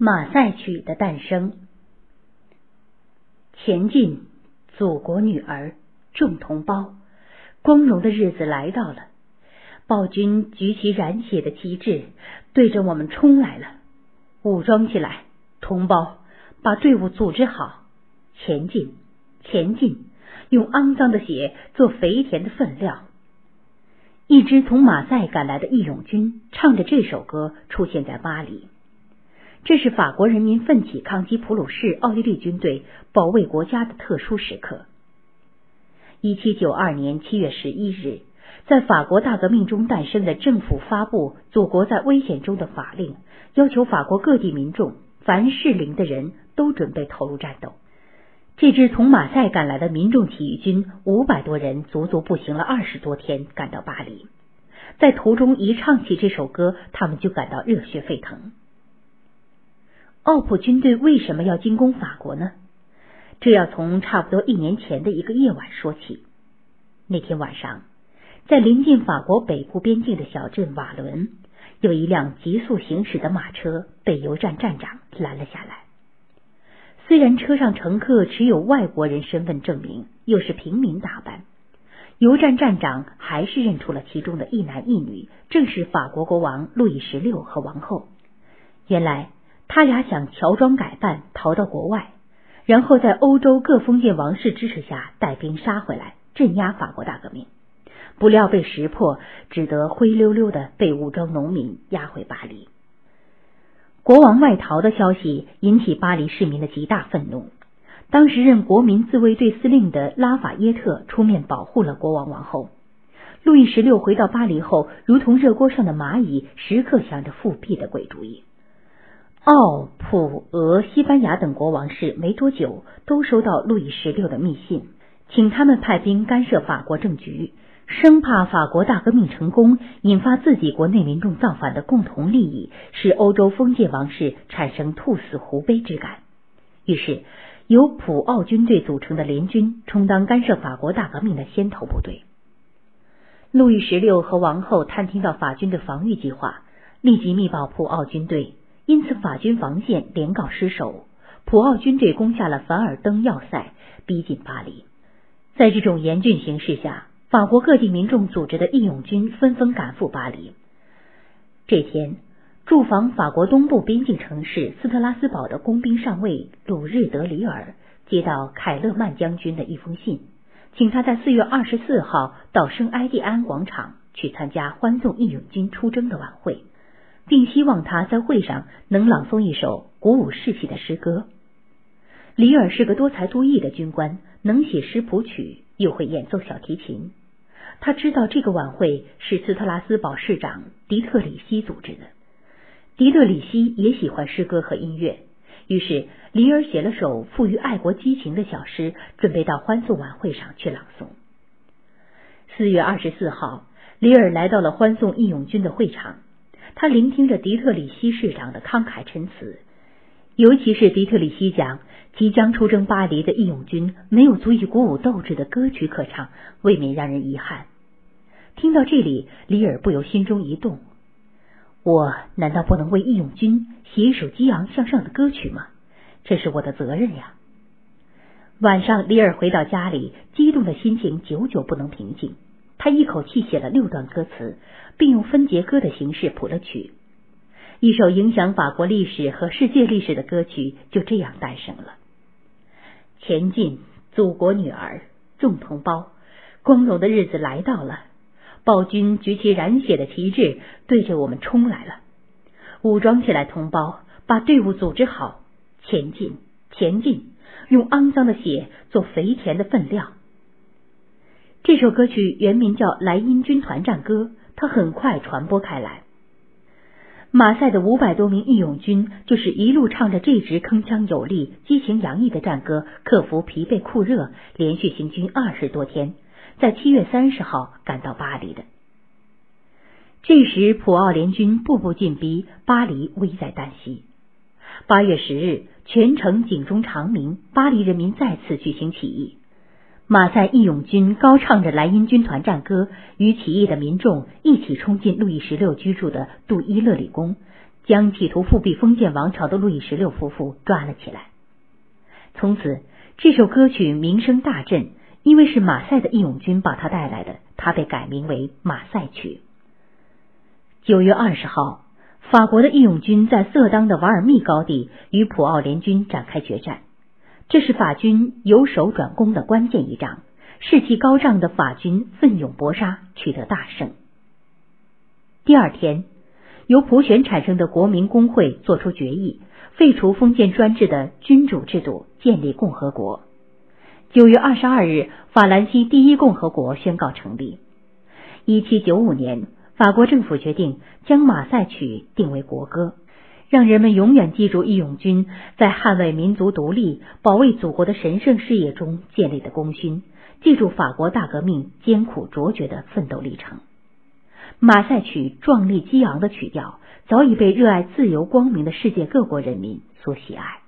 马赛曲的诞生。前进，祖国女儿，众同胞，光荣的日子来到了。暴君举起染血的旗帜，对着我们冲来了。武装起来，同胞，把队伍组织好，前进，前进，用肮脏的血做肥田的分料。一支从马赛赶来的义勇军唱着这首歌出现在巴黎。这是法国人民奋起抗击普鲁士奥地利军队、保卫国家的特殊时刻。一七九二年七月十一日，在法国大革命中诞生的政府发布“祖国在危险中”的法令，要求法国各地民众凡适龄的人都准备投入战斗。这支从马赛赶来的民众起义军五百多人，足足步行了二十多天，赶到巴黎。在途中一唱起这首歌，他们就感到热血沸腾。奥普军队为什么要进攻法国呢？这要从差不多一年前的一个夜晚说起。那天晚上，在临近法国北部边境的小镇瓦伦，有一辆急速行驶的马车被油站站长拦了下来。虽然车上乘客持有外国人身份证明，又是平民打扮，油站站长还是认出了其中的一男一女，正是法国国王路易十六和王后。原来。他俩想乔装改扮逃到国外，然后在欧洲各封建王室支持下带兵杀回来镇压法国大革命，不料被识破，只得灰溜溜的被武装农民押回巴黎。国王外逃的消息引起巴黎市民的极大愤怒。当时任国民自卫队司令的拉法耶特出面保护了国王王后。路易十六回到巴黎后，如同热锅上的蚂蚁，时刻想着复辟的鬼主意。奥、普、俄、西班牙等国王室没多久都收到路易十六的密信，请他们派兵干涉法国政局，生怕法国大革命成功引发自己国内民众造反的共同利益，使欧洲封建王室产生兔死狐悲之感。于是，由普奥军队组成的联军充当干涉法国大革命的先头部队。路易十六和王后探听到法军的防御计划，立即密报普奥军队。因此，法军防线连告失守，普奥军队攻下了凡尔登要塞，逼近巴黎。在这种严峻形势下，法国各地民众组织的义勇军纷纷赶赴巴黎。这天，驻防法国东部边境城市斯特拉斯堡的工兵上尉鲁日德里尔接到凯勒曼将军的一封信，请他在四月二十四号到圣埃蒂安广场去参加欢送义勇军出征的晚会。并希望他在会上能朗诵一首鼓舞士气的诗歌。里尔是个多才多艺的军官，能写诗谱曲，又会演奏小提琴。他知道这个晚会是斯特拉斯堡市长迪特里希组织的，迪特里希也喜欢诗歌和音乐，于是里尔写了首富于爱国激情的小诗，准备到欢送晚会上去朗诵。四月二十四号，里尔来到了欢送义勇军的会场。他聆听着迪特里希市长的慷慨陈词，尤其是迪特里希讲即将出征巴黎的义勇军没有足以鼓舞斗志的歌曲可唱，未免让人遗憾。听到这里，里尔不由心中一动：我难道不能为义勇军写一首激昂向上的歌曲吗？这是我的责任呀！晚上，里尔回到家里，激动的心情久久不能平静。他一口气写了六段歌词，并用分节歌的形式谱了曲，一首影响法国历史和世界历史的歌曲就这样诞生了。前进，祖国女儿，众同胞，光荣的日子来到了。暴君举起染血的旗帜，对着我们冲来了。武装起来，同胞，把队伍组织好，前进，前进，用肮脏的血做肥田的分量。这首歌曲原名叫《莱茵军团战歌》，它很快传播开来。马赛的五百多名义勇军就是一路唱着这支铿锵有力、激情洋溢的战歌，克服疲惫酷热，连续行军二十多天，在七月三十号赶到巴黎的。这时，普奥联军步步进逼，巴黎危在旦夕。八月十日，全城警钟长鸣，巴黎人民再次举行起义。马赛义勇军高唱着莱茵军团战歌，与起义的民众一起冲进路易十六居住的杜伊勒里宫，将企图复辟封建王朝的路易十六夫妇抓了起来。从此，这首歌曲名声大振，因为是马赛的义勇军把它带来的，它被改名为《马赛曲》。九月二十号，法国的义勇军在色当的瓦尔密高地与普奥联军展开决战，这是法军由守转攻的关键一仗。士气高涨的法军奋勇搏杀，取得大胜。第二天，由普选产生的国民工会作出决议，废除封建专制的君主制度，建立共和国。九月二十二日，法兰西第一共和国宣告成立。一七九五年，法国政府决定将《马赛曲》定为国歌，让人们永远记住义勇军在捍卫民族独立、保卫祖国的神圣事业中建立的功勋。记住法国大革命艰苦卓绝的奋斗历程，《马赛曲》壮丽激昂的曲调早已被热爱自由光明的世界各国人民所喜爱。